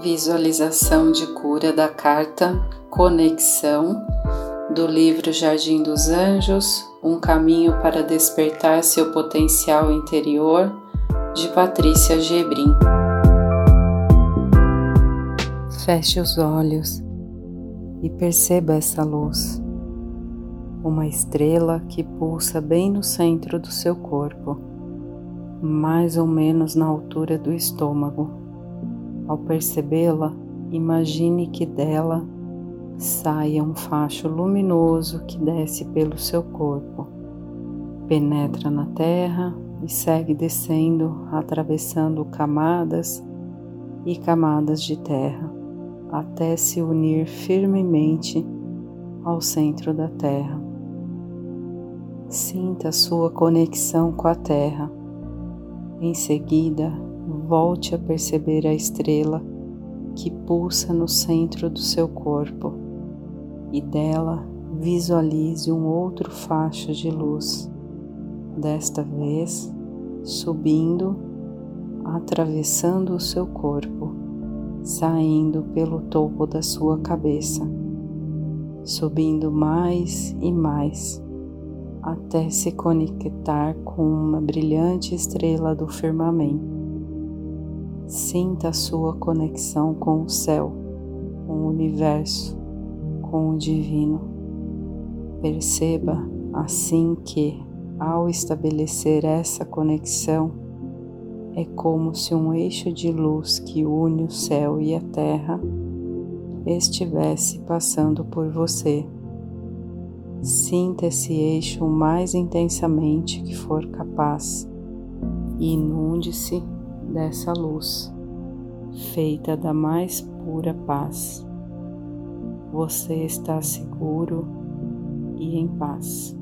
Visualização de cura da carta Conexão do livro Jardim dos Anjos Um caminho para despertar seu potencial interior de Patrícia Gebrim. Feche os olhos e perceba essa luz, uma estrela que pulsa bem no centro do seu corpo, mais ou menos na altura do estômago ao percebê-la, imagine que dela saia um facho luminoso que desce pelo seu corpo, penetra na terra e segue descendo, atravessando camadas e camadas de terra, até se unir firmemente ao centro da terra. Sinta sua conexão com a terra. Em seguida, volte a perceber a estrela que pulsa no centro do seu corpo e dela visualize um outro facho de luz, desta vez subindo, atravessando o seu corpo, saindo pelo topo da sua cabeça, subindo mais e mais até se conectar com uma brilhante estrela do firmamento. Sinta a sua conexão com o céu, com o universo, com o divino. Perceba assim que, ao estabelecer essa conexão, é como se um eixo de luz que une o céu e a terra estivesse passando por você. Sinta esse eixo o mais intensamente que for capaz e inunde-se dessa luz, feita da mais pura paz. Você está seguro e em paz.